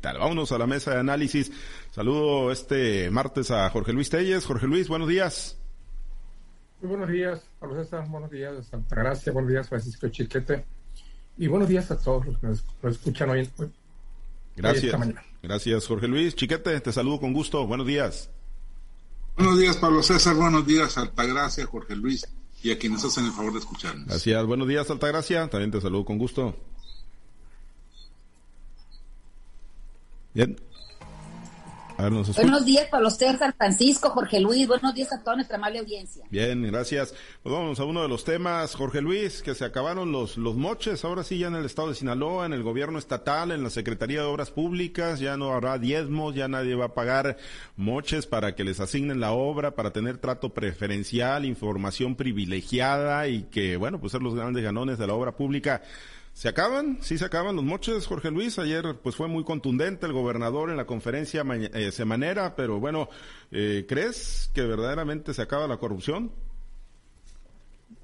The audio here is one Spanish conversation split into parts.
Vámonos a la mesa de análisis. Saludo este martes a Jorge Luis Telles. Jorge Luis, buenos días. Muy buenos días, Pablo César. Buenos días de Santa Gracia. Buenos días, Francisco Chiquete. Y buenos días a todos los que nos, escuchan hoy. Gracias. Gracias, Jorge Luis. Chiquete, te saludo con gusto. Buenos días. Buenos días, Pablo César. Buenos días, Altagracia, Jorge Luis y a quienes hacen el favor de escucharnos. Gracias. Buenos días, Altagracia. También te saludo con gusto. Bien. Buenos días, Pablo César, Francisco, Jorge Luis. Buenos días a toda nuestra amable audiencia. Bien, gracias. Pues vamos a uno de los temas, Jorge Luis, que se acabaron los, los moches. Ahora sí, ya en el estado de Sinaloa, en el gobierno estatal, en la Secretaría de Obras Públicas, ya no habrá diezmos, ya nadie va a pagar moches para que les asignen la obra, para tener trato preferencial, información privilegiada y que, bueno, pues ser los grandes ganones de la obra pública. ¿Se acaban? Sí se acaban los moches, Jorge Luis. Ayer pues fue muy contundente el gobernador en la conferencia eh, semanera, pero bueno, eh, ¿crees que verdaderamente se acaba la corrupción?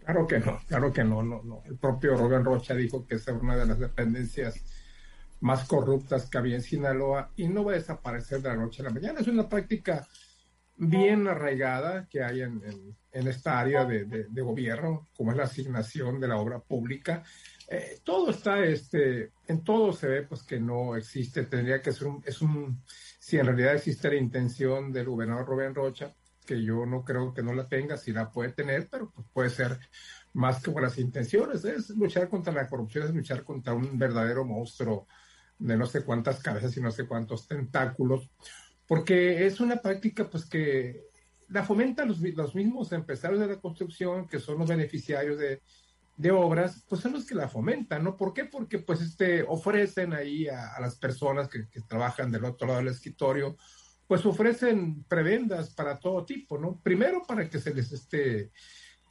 Claro que no, claro que no, no, no. El propio Rubén Rocha dijo que es una de las dependencias más corruptas que había en Sinaloa y no va a desaparecer de la noche a la mañana. Es una práctica bien arraigada que hay en, esta área de, gobierno, como es la asignación de la obra pública eh, todo está, este, en todo se ve pues que no existe, tendría que ser un, es un, si en realidad existe la intención del gobernador Rubén Rocha, que yo no creo que no la tenga, si la puede tener, pero pues puede ser más que buenas intenciones, es luchar contra la corrupción, es luchar contra un verdadero monstruo de no sé cuántas cabezas y no sé cuántos tentáculos, porque es una práctica pues que la fomentan los, los mismos empresarios de la construcción, que son los beneficiarios de, de obras, pues son los que la fomentan, ¿no? ¿Por qué? Porque pues este, ofrecen ahí a, las personas que, trabajan del otro lado del escritorio, pues ofrecen prebendas para todo tipo, ¿no? Primero para que se les esté,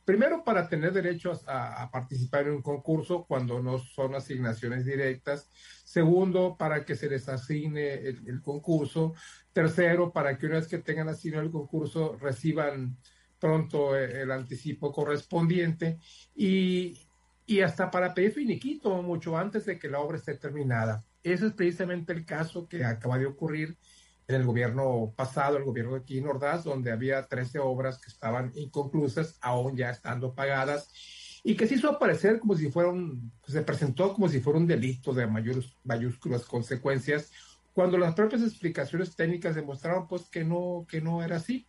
primero para tener derecho a, participar en un concurso cuando no son asignaciones directas, segundo para que se les asigne el concurso, tercero para que una vez que tengan asignado el concurso reciban pronto eh, el anticipo correspondiente y, y hasta para pedir finiquito mucho antes de que la obra esté terminada. Ese es precisamente el caso que acaba de ocurrir en el gobierno pasado, el gobierno de Quino Ordaz, donde había 13 obras que estaban inconclusas, aún ya estando pagadas, y que se hizo aparecer como si fuera un, se presentó como si fuera un delito de mayúsculas consecuencias, cuando las propias explicaciones técnicas demostraron pues que no, que no era así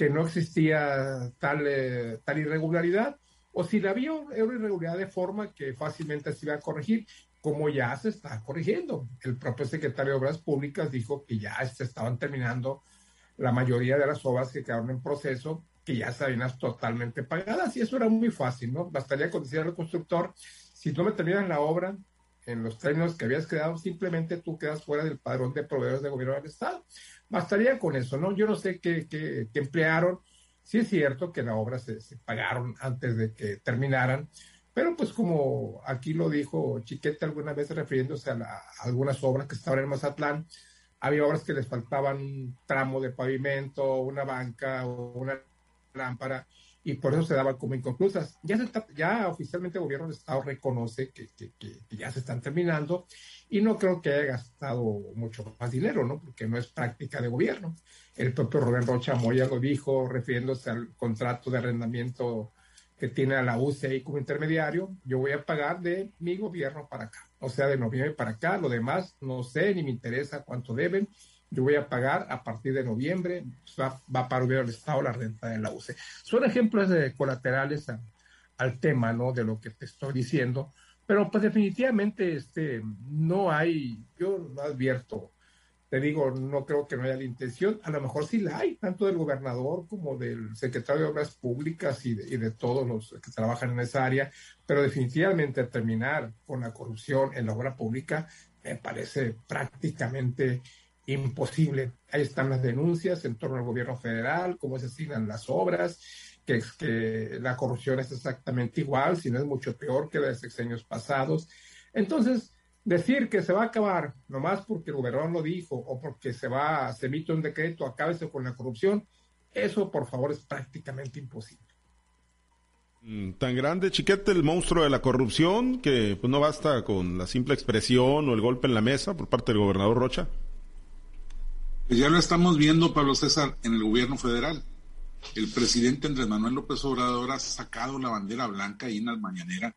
que no existía tal, eh, tal irregularidad, o si la había una irregularidad de forma que fácilmente se iba a corregir, como ya se está corrigiendo. El propio secretario de Obras Públicas dijo que ya se estaban terminando la mayoría de las obras que quedaron en proceso, que ya estaban totalmente pagadas, y eso era muy fácil, ¿no? Bastaría con decir al constructor, si no me terminas la obra, en los términos que habías quedado, simplemente tú quedas fuera del padrón de proveedores de gobierno del Estado. Bastaría con eso, ¿no? Yo no sé qué, qué, emplearon. Sí es cierto que la obra se, pagaron antes de que terminaran, pero pues como aquí lo dijo Chiquete alguna vez refiriéndose a, algunas obras que estaban en Mazatlán, había obras que les faltaban un tramo de pavimento, una banca o una lámpara, y por eso se daban como inconclusas. Ya, ya oficialmente el gobierno del Estado reconoce que, ya se están terminando y no creo que haya gastado mucho más dinero, ¿no? Porque no es práctica de gobierno. El propio Rubén Rocha Moya lo dijo refiriéndose al contrato de arrendamiento que tiene a la UCI como intermediario, yo voy a pagar de mi gobierno para acá, o sea, de noviembre para acá, lo demás no sé ni me interesa cuánto deben, yo voy a pagar a partir de noviembre, va, va para el Estado la renta de la UCE. Son ejemplos de colaterales al tema, ¿no? De lo que te estoy diciendo, pero pues definitivamente este, no hay, yo lo advierto, te digo, no creo que no haya la intención, a lo mejor sí la hay, tanto del gobernador como del secretario de Obras Públicas y de, y de, todos los que trabajan en esa área, pero definitivamente terminar con la corrupción en la obra pública me parece prácticamente imposible. Ahí están las denuncias en torno al gobierno federal, cómo se asignan las obras, que, es que la corrupción es exactamente igual, si no es mucho peor que la de sexenios pasados. Entonces, decir que se va a acabar nomás porque el gobernador lo dijo o porque se va, se emite un decreto, acábese con la corrupción, eso por favor es prácticamente imposible. Mm, tan grande, chiquete, el monstruo de la corrupción que pues, no basta con la simple expresión o el golpe en la mesa por parte del gobernador Rocha. Pues ya lo estamos viendo, Pablo César, en el gobierno federal. El presidente Andrés Manuel López Obrador ha sacado la bandera blanca ahí en la mañanera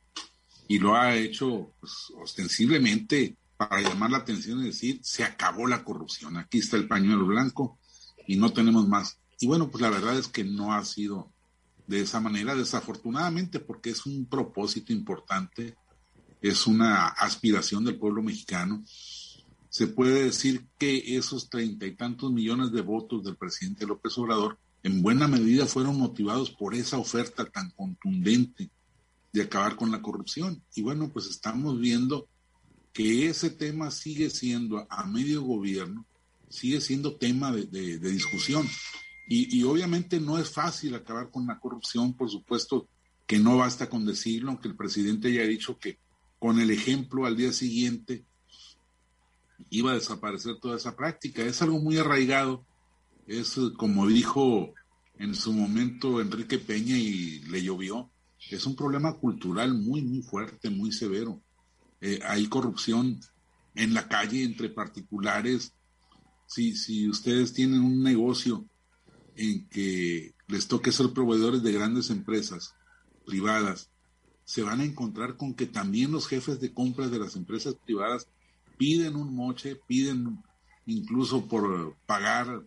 y lo ha hecho pues, ostensiblemente para llamar la atención y decir, se acabó la corrupción, aquí está el pañuelo blanco y no tenemos más. Y bueno, pues la verdad es que no ha sido de esa manera, desafortunadamente, porque es un propósito importante, es una aspiración del pueblo mexicano. Se puede decir que esos treinta y tantos millones de votos del presidente López Obrador en buena medida fueron motivados por esa oferta tan contundente de acabar con la corrupción. Y bueno, pues estamos viendo que ese tema sigue siendo a medio gobierno, sigue siendo tema de, discusión. Y, obviamente no es fácil acabar con la corrupción, por supuesto que no basta con decirlo, aunque el presidente ya ha dicho que con el ejemplo al día siguiente iba a desaparecer toda esa práctica. Es algo muy arraigado, es como dijo en su momento Enrique Peña y le llovió, es un problema cultural muy, muy fuerte, muy severo. Eh, hay corrupción en la calle entre particulares. Si, si ustedes tienen un negocio en que les toque ser proveedores de grandes empresas privadas, se van a encontrar con que también los jefes de compras de las empresas privadas piden un moche, piden incluso por pagar,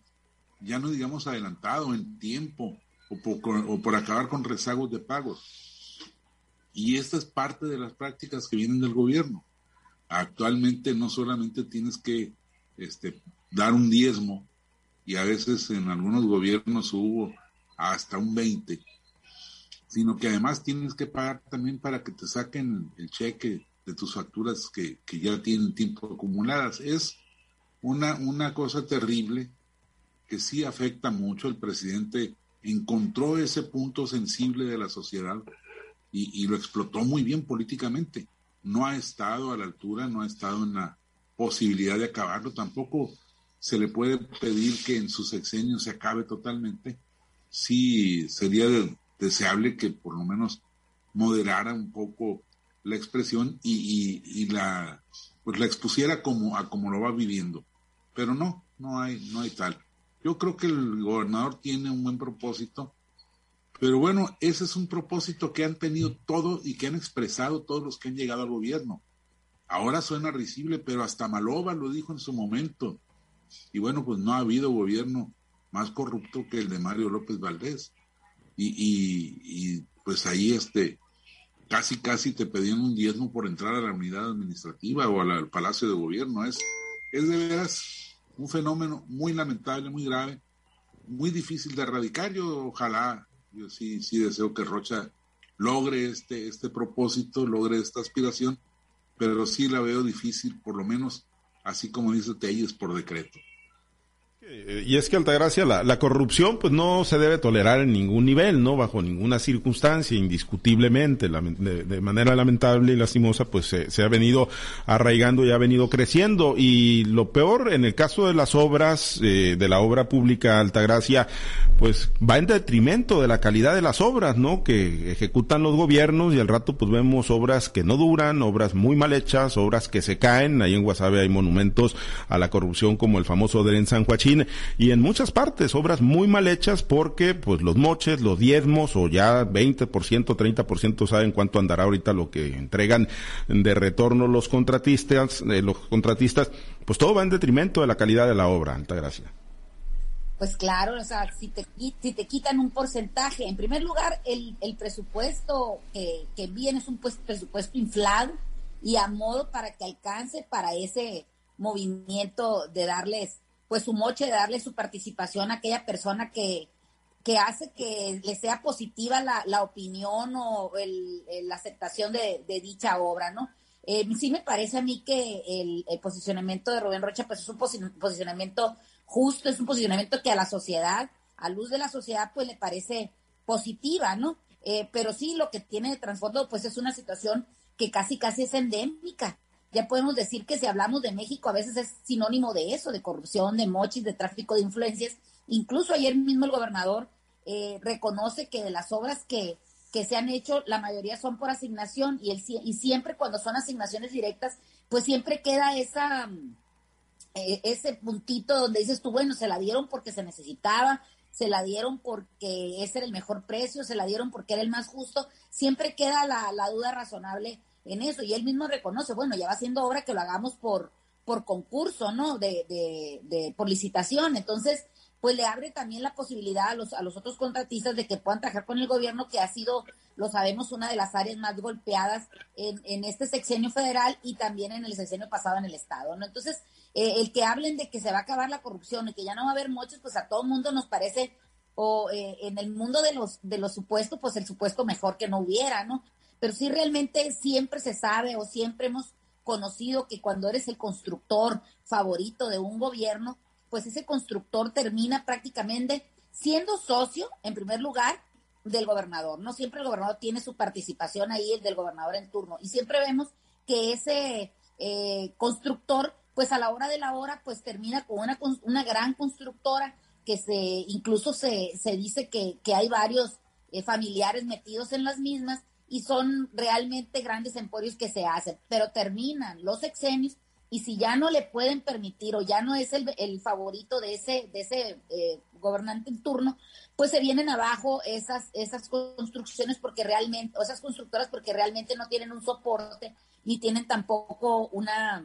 ya no digamos adelantado, en tiempo, o por, o por acabar con rezagos de pagos. Y esta es parte de las prácticas que vienen del gobierno. Actualmente no solamente tienes que este, dar un diezmo, y a veces en algunos gobiernos hubo hasta un 20, sino que además tienes que pagar también para que te saquen el cheque de tus facturas que, que ya tienen tiempo acumuladas. Es una, una cosa terrible que sí afecta mucho. El presidente encontró ese punto sensible de la sociedad y, lo explotó muy bien políticamente. No ha estado a la altura, no ha estado en la posibilidad de acabarlo. Tampoco se le puede pedir que en su sexenio se acabe totalmente. Sí sería deseable que por lo menos moderara un poco la expresión y, la pues la expusiera como a como lo va viviendo. Pero no, no hay, no hay tal. Yo creo que el gobernador tiene un buen propósito pero bueno, ese es un propósito que han tenido todos y que han expresado todos los que han llegado al gobierno. Ahora suena risible, pero hasta Malova lo dijo en su momento. Y bueno, pues no ha habido gobierno más corrupto que el de Mario López Valdés. Y, y, pues ahí este, casi casi te pedían un diezmo por entrar a la unidad administrativa o al Palacio de Gobierno. Es, es de veras un fenómeno muy lamentable, muy grave, muy difícil de erradicar. Yo ojalá yo sí, sí deseo que Rocha logre este, este propósito, logre esta aspiración, pero sí la veo difícil, por lo menos así como dice Telles, por decreto. Y es que Altagracia, la, la corrupción pues no se debe tolerar en ningún nivel, no bajo ninguna circunstancia, indiscutiblemente, de, manera lamentable y lastimosa pues se, ha venido arraigando y ha venido creciendo. Y lo peor en el caso de las obras, eh, de la obra pública Altagracia, pues va en detrimento de la calidad de las obras, ¿no? Que ejecutan los gobiernos y al rato pues vemos obras que no duran, obras muy mal hechas, obras que se caen, ahí en Guasave hay monumentos a la corrupción como el famoso de San Y en muchas partes obras muy mal hechas porque pues los moches, los diezmos o ya 20%, 30% saben cuánto andará ahorita lo que entregan de retorno los contratistas, eh, los contratistas, pues todo va en detrimento de la calidad de la obra, Altagracia. Pues claro, o sea, si te, si te quitan un porcentaje, en primer lugar, el, el presupuesto que, que viene es un pues, presupuesto inflado y a modo para que alcance para ese movimiento de darles pues su moche de darle su participación a aquella persona que, que hace que le sea positiva la, la opinión o la aceptación de, de, dicha obra, ¿no? Eh, sí me parece a mí que el, posicionamiento de Rubén Rocha pues es un posicionamiento justo, es un posicionamiento que a la sociedad, a luz de la sociedad, pues le parece positiva, ¿no? Eh, pero sí lo que tiene de trasfondo pues es una situación que casi casi es endémica ya podemos decir que si hablamos de México a veces es sinónimo de eso, de corrupción, de mochis, de tráfico de influencias. Incluso ayer mismo el gobernador eh, reconoce que de las obras que, que se han hecho, la mayoría son por asignación y, el, y siempre cuando son asignaciones directas, pues siempre queda esa, eh, ese puntito donde dices tú, bueno, se la dieron porque se necesitaba, se la dieron porque ese era el mejor precio, se la dieron porque era el más justo, siempre queda la, la duda razonable en eso. Y él mismo reconoce, bueno, ya va siendo obra que lo hagamos por, por concurso, ¿no? De, de, de, por licitación. Entonces, pues le abre también la posibilidad a los, a los otros contratistas de que puedan trabajar con el gobierno, que ha sido, lo sabemos, una de las áreas más golpeadas en, en este sexenio federal y también en el sexenio pasado en el Estado, ¿no? Entonces, eh, el que hablen de que se va a acabar la corrupción y que ya no va a haber moches, pues a todo mundo nos parece, o eh, en el mundo de los, de los supuestos, pues el supuesto mejor que no hubiera, ¿no? Pero sí realmente siempre se sabe o siempre hemos conocido que cuando eres el constructor favorito de un gobierno, pues ese constructor termina prácticamente siendo socio, en primer lugar, del gobernador. No siempre el gobernador tiene su participación ahí, el del gobernador en turno. Y siempre vemos que ese eh, constructor pues a la hora de la hora, pues termina con una, una gran constructora que se, incluso se, se dice que, que hay varios eh, familiares metidos en las mismas y son realmente grandes emporios que se hacen, pero terminan los exenios y si ya no le pueden permitir o ya no es el, el favorito de ese, de ese eh, gobernante en turno, pues se vienen abajo esas, esas construcciones porque realmente, o esas constructoras porque realmente no tienen un soporte ni tienen tampoco una,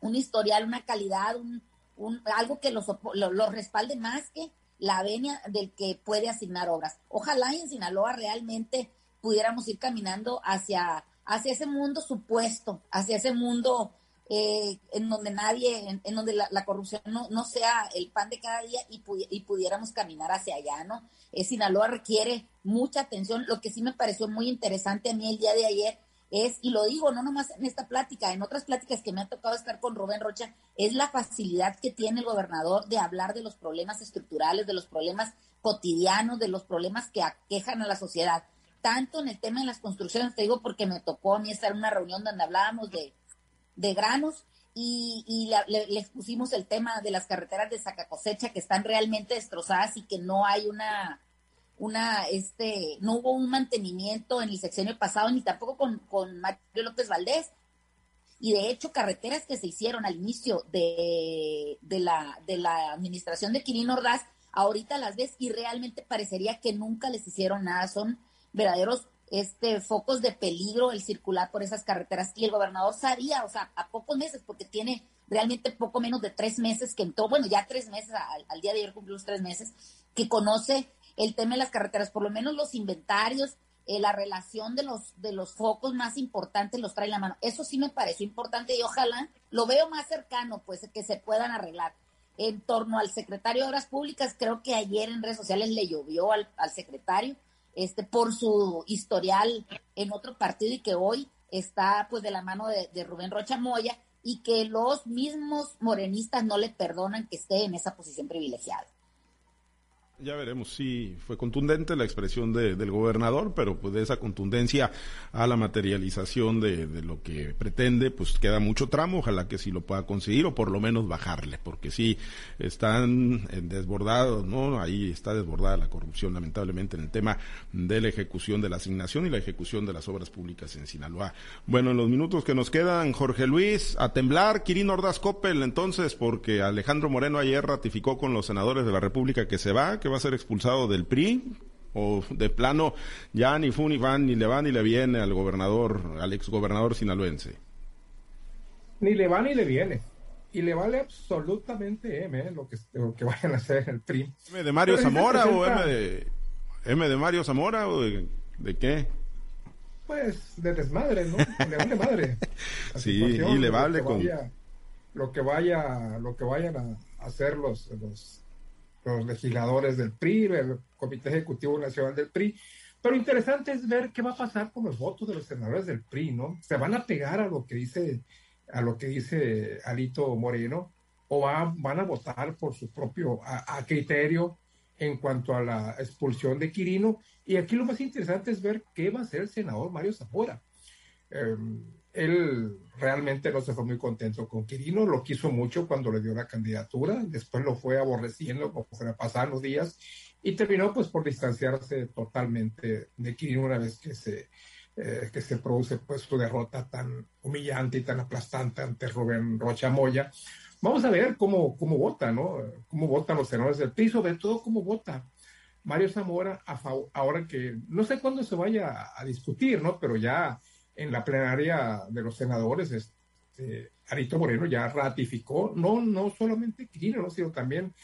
un historial, una calidad, un, un algo que los lo, respalde más que la venia del que puede asignar obras. Ojalá en Sinaloa realmente pudiéramos ir caminando hacia, hacia ese mundo supuesto, hacia ese mundo eh, en donde nadie, en, donde la, corrupción no, no, sea el pan de cada día y, pudiéramos caminar hacia allá, ¿no? Eh, Sinaloa requiere mucha atención. Lo que sí me pareció muy interesante a mí el día de ayer es, y lo digo no nomás en esta plática, en otras pláticas que me ha tocado estar con Rubén Rocha, es la facilidad que tiene el gobernador de hablar de los problemas estructurales, de los problemas cotidianos, de los problemas que aquejan a la sociedad. Tanto en el tema de las construcciones, te digo porque me tocó a mí estar en una reunión donde hablábamos de, de granos y, y le, le, expusimos el tema de las carreteras de saca cosecha que están realmente destrozadas y que no hay una una, este, no hubo un mantenimiento en el sexenio pasado ni tampoco con, con Mario López Valdés. Y de hecho, carreteras que se hicieron al inicio de, de, la, de la administración de Quirino Ordaz, ahorita las ves y realmente parecería que nunca les hicieron nada. Son verdaderos este, focos de peligro el circular por esas carreteras. Y el gobernador sabía, o sea, a pocos meses, porque tiene realmente poco menos de tres meses que entró, bueno, ya tres meses, al, día de ayer cumplió los tres meses, que conoce el tema de las carreteras, por lo menos los inventarios, eh, la relación de los, de los focos más importantes los trae la mano. Eso sí me pareció importante y ojalá lo veo más cercano, pues que se puedan arreglar. En torno al secretario de Obras Públicas, creo que ayer en redes sociales le llovió al, al secretario este, por su historial en otro partido y que hoy está pues de la mano de, de Rubén Rocha Moya y que los mismos morenistas no le perdonan que esté en esa posición privilegiada. Ya veremos si fue contundente la expresión de, del gobernador, pero pues de esa contundencia a la materialización de, de, lo que pretende, pues queda mucho tramo, ojalá que sí lo pueda conseguir o por lo menos bajarle, porque sí están desbordados, ¿no? Ahí está desbordada la corrupción lamentablemente en el tema de la ejecución de la asignación y la ejecución de las obras públicas en Sinaloa. Bueno, en los minutos que nos quedan, Jorge Luis, a temblar, Quirino Ordaz Coppel, entonces, porque Alejandro Moreno ayer ratificó con los senadores de la República que se va, va a ser expulsado del PRI o de plano ya ni fu ni van ni le va ni le viene al gobernador, al exgobernador sinaloense? Ni le va ni le viene. Y le vale absolutamente M eh, lo, que, lo que vayan a hacer el PRI. ¿M de Mario Zamora o M de, M de Mario Zamora o de, qué? Pues de desmadre, ¿no? Le vale madre. sí, y le vale con... lo que vaya, lo que vayan a hacer los, los los legisladores del PRI, el Comité Ejecutivo Nacional del PRI. Pero interesante es ver qué va a pasar con los votos de los senadores del PRI, ¿no? ¿Se van a pegar a lo que dice, a lo que dice Alito Moreno? ¿O van a votar por su propio a, criterio en cuanto a la expulsión de Quirino? Y aquí lo más interesante es ver qué va a hacer el senador Mario Zamora. Em, él realmente no se fue muy contento con Quirino, lo quiso mucho cuando le dio la candidatura, después lo fue aborreciendo como se pasaban los días y terminó pues por distanciarse totalmente de Quirino una vez que se, eh, que se produce pues su derrota tan humillante y tan aplastante ante Rubén Rocha Moya. vamos a ver cómo, cómo vota, ¿no? Cómo votan los senadores del PRI, sobre todo cómo vota Mario Zamora ahora que no sé cuándo se vaya a, discutir, ¿no? Pero ya en la plenaria de los senadores, este, Arito Moreno ya ratificó, no, no solamente Quirino, sino también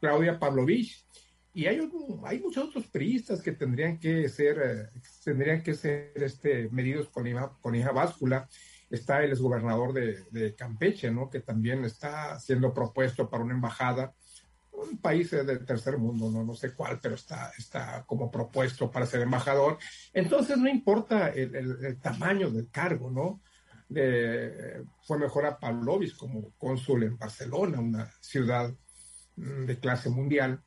Claudia Pavlovich. Y hay, hay muchos otros priistas que tendrían que ser, eh, tendrían que ser este, medidos con hija, con hija báscula. Está el exgobernador de, de Campeche, ¿no? Que también está siendo propuesto para una embajada un país del tercer mundo, no, no sé cuál, pero está, está como propuesto para ser embajador. Entonces no importa el, el tamaño del cargo, ¿no? fue mejor a Pavlovich como cónsul en Barcelona, una ciudad mm, de clase mundial.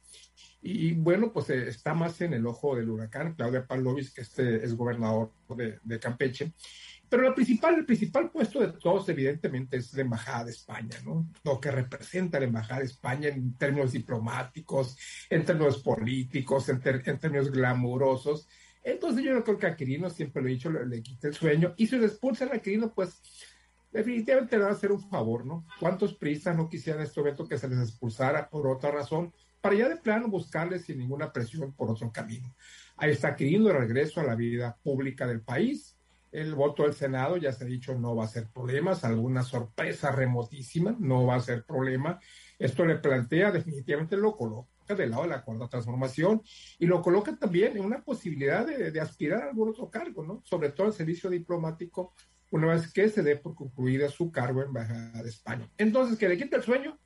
Y bueno, pues eh, está más en el ojo del huracán, Claudia Pavlovich, que este es gobernador de Campeche. Pero el principal, el principal puesto de todos, evidentemente, es la Embajada de España, ¿no? Lo que representa la Embajada de España en términos diplomáticos, en términos políticos, en, términos glamurosos, entonces yo creo que a Quirino, siempre lo he dicho, le, quite el sueño. Y si le expulsan a Quirino, pues definitivamente le va a hacer un favor, ¿no? ¿Cuántos pristas no quisieran en este momento que se les expulsara por otra razón? Para ya de plano buscarles sin ninguna presión por otro camino. Ahí está Quirino de regreso a la vida pública del país. El voto del Senado, ya se ha dicho, no va a ser problema, alguna sorpresa remotísima, no va a ser problema. Esto le plantea definitivamente lo coloca del lado de la cuarta transformación y lo coloca también en una posibilidad de, aspirar a algún otro cargo, ¿no? Sobre todo el servicio diplomático, una vez que se dé por concluida su cargo en Embajada de España. Entonces, que le quite el sueño,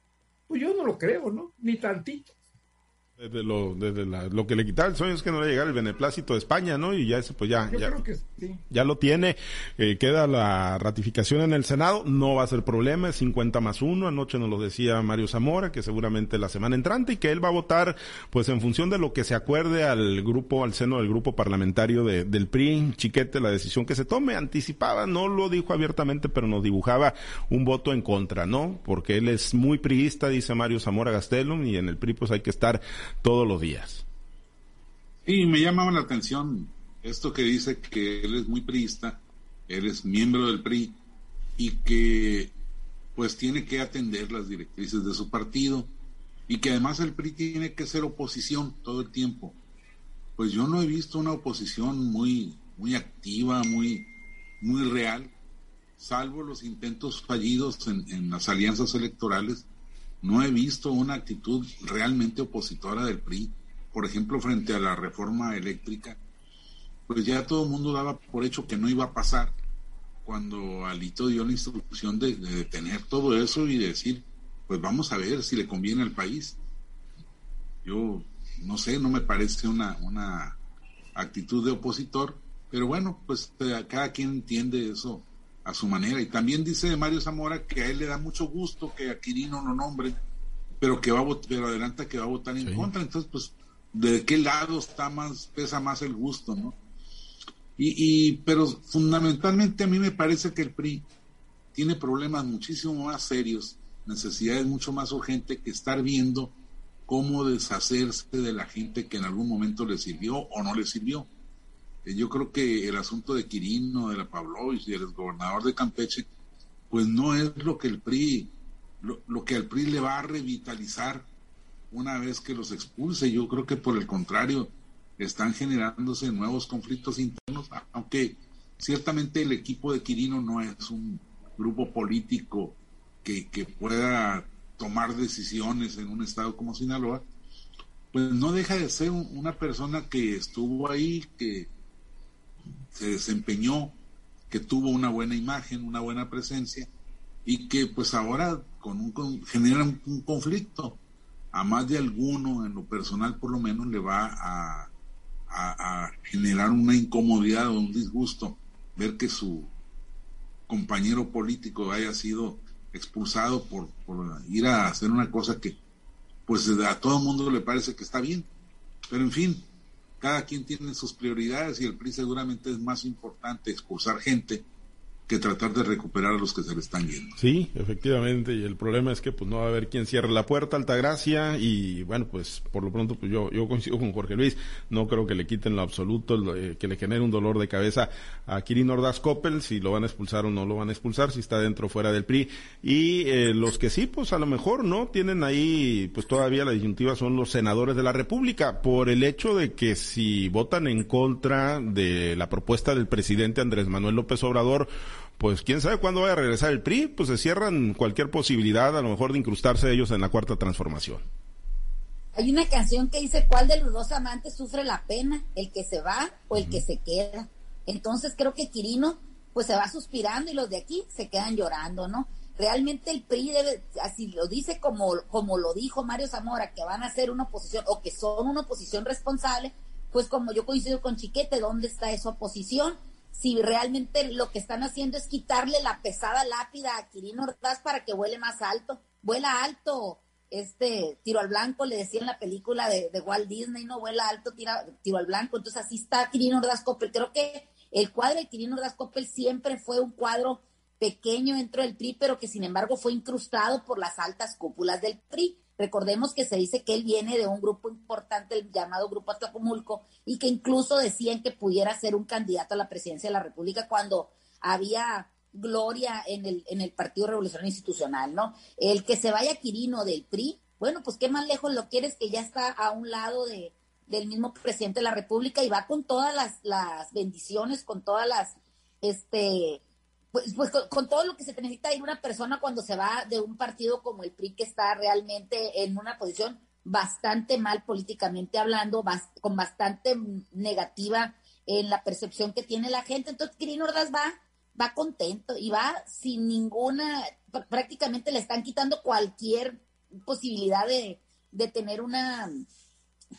pues yo no lo creo, ¿no? Ni tantito. Desde lo, desde lo que le quitaba el sueño es que no le llegara el beneplácito de España, ¿no? Y ya eso, pues ya, ya, ya, lo tiene. Eh, queda la ratificación en el Senado. No va a ser problema, es 50 más 1. Anoche nos lo decía Mario Zamora, que seguramente la semana entrante y que él va a votar, pues en función de lo que se acuerde al grupo, al seno del grupo parlamentario de, del PRI, Chiquete, la decisión que se tome. Anticipaba, no lo dijo abiertamente, pero nos dibujaba un voto en contra, ¿no? Porque él es muy priista, dice Mario Zamora Gastelum, y en el PRI pues hay que estar todos los días. Y me llamaba la atención esto que dice que él es muy priista, él es miembro del PRI y que pues tiene que atender las directrices de su partido y que además el PRI tiene que ser oposición todo el tiempo. Pues yo no he visto una oposición muy muy activa, muy muy real, salvo los intentos fallidos en, en las alianzas electorales no he visto una actitud realmente opositora del PRI, por ejemplo, frente a la reforma eléctrica, pues ya todo el mundo daba por hecho que no iba a pasar cuando Alito dio la instrucción de, detener todo eso y decir, pues vamos a ver si le conviene al país. Yo no sé, no me parece una, una actitud de opositor, pero bueno, pues eh, cada quien entiende eso a su manera. Y también dice Mario Zamora que a él le da mucho gusto que a Quirino lo nombre, pero que va a pero adelanta que va a votar en contra. Entonces, pues, ¿de qué lado está más, pesa más el gusto, no? Y, y, pero fundamentalmente a mí me parece que el PRI tiene problemas muchísimo más serios, necesidades mucho más urgentes que estar viendo cómo deshacerse de la gente que en algún momento le sirvió o no le sirvió. Eh, yo creo que el asunto de Quirino, de la Pavlovich y del gobernador de Campeche, pues no es lo que el PRI, lo, que al PRI le va a revitalizar una vez que los expulse. Yo creo que por el contrario, están generándose nuevos conflictos internos, aunque ciertamente el equipo de Quirino no es un grupo político que, que pueda tomar decisiones en un estado como Sinaloa, pues no deja de ser una persona que estuvo ahí, que se desempeñó, que tuvo una buena imagen, una buena presencia y que pues ahora con un, genera un, conflicto. A más de alguno, en lo personal por lo menos, le va a, a, generar una incomodidad o un disgusto ver que su compañero político haya sido expulsado por, por ir a hacer una cosa que pues a todo el mundo le parece que está bien. Pero en fin, cada quien tiene sus prioridades y el PRI seguramente es más importante expulsar gente que tratar de recuperar a los que se le están yendo. Sí, efectivamente, y el problema es que pues no va a haber quien cierre la puerta, Altagracia, y bueno, pues por lo pronto pues yo, yo coincido con Jorge Luis, no creo que le quiten lo absoluto, eh, que le genere un dolor de cabeza a Kirin Ordaz Coppel, si lo van a expulsar o no lo van a expulsar, si está dentro o fuera del PRI, y eh, los que sí, pues a lo mejor no, tienen ahí, pues todavía la disyuntiva son los senadores de la República, por el hecho de que si votan en contra de la propuesta del presidente Andrés Manuel López Obrador, pues quién sabe cuándo vaya a regresar el PRI, pues se cierran cualquier posibilidad a lo mejor de incrustarse ellos en la cuarta transformación. Hay una canción que dice, ¿cuál de los dos amantes sufre la pena? ¿El que se va o el que se queda? Entonces creo que Quirino pues se va suspirando y los de aquí se quedan llorando, ¿no? Realmente el PRI debe, así lo dice como, como lo dijo Mario Zamora, que van a ser una oposición o que son una oposición responsable, pues como yo coincido con Chiquete, ¿dónde está esa oposición? Si realmente lo que están haciendo es quitarle la pesada lápida a Quirino Ordaz para que vuele más alto. Vuela alto, este tiro al blanco, le decía en la película de, Walt Disney, no vuela alto, tira, tiro al blanco. Entonces así está Quirino Ordaz Coppel. Creo que el cuadro de Quirino Ordaz Coppel siempre fue un cuadro pequeño dentro del PRI, pero que sin embargo fue incrustado por las altas cúpulas del PRI. Recordemos que se dice que él viene de un grupo importante, el llamado Grupo Atlacomulco, y que incluso decían que pudiera ser un candidato a la presidencia de la República cuando había gloria en el, en el Partido Revolucionario Institucional, ¿no? El que se vaya Quirino del PRI, bueno, pues qué más lejos lo quieres que ya está a un lado de, del mismo presidente de la República y va con todas las, las bendiciones, con todas las, este, pues, pues con, todo lo que se necesita ir una persona cuando se va de un partido como el PRI que está realmente en una posición bastante mal políticamente hablando, con bastante negativa en la percepción que tiene la gente. Entonces, Quirino Ordaz va, va contento y va sin ninguna, prácticamente le están quitando cualquier posibilidad de, de tener una,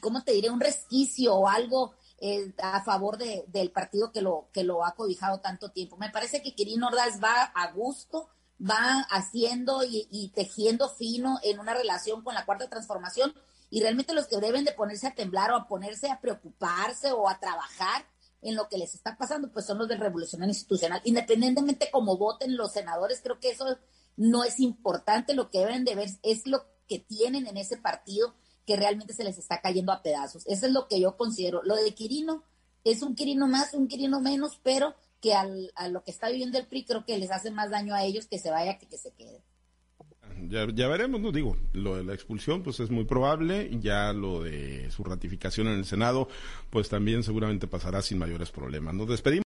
¿cómo te diré? Un resquicio o algo eh, a favor de, del partido que lo, que lo ha cobijado tanto tiempo. Me parece que Quirino Ordaz va a gusto, va haciendo y, tejiendo fino en una relación con la cuarta transformación y realmente los que deben de ponerse a temblar o a ponerse a preocuparse o a trabajar en lo que les está pasando, pues son los del revolucionario institucional. Independientemente como voten los senadores, creo que eso no es importante, lo que deben de ver es lo que tienen en ese partido que realmente se les está cayendo a pedazos. Eso es lo que yo considero. Lo de Quirino es un Quirino más, un Quirino menos, pero que al, a lo que está viviendo el PRI creo que les hace más daño a ellos que se vaya que que se quede. Ya, ya veremos, no digo, lo de la expulsión pues es muy probable, ya lo de su ratificación en el Senado pues también seguramente pasará sin mayores problemas. Nos despedimos.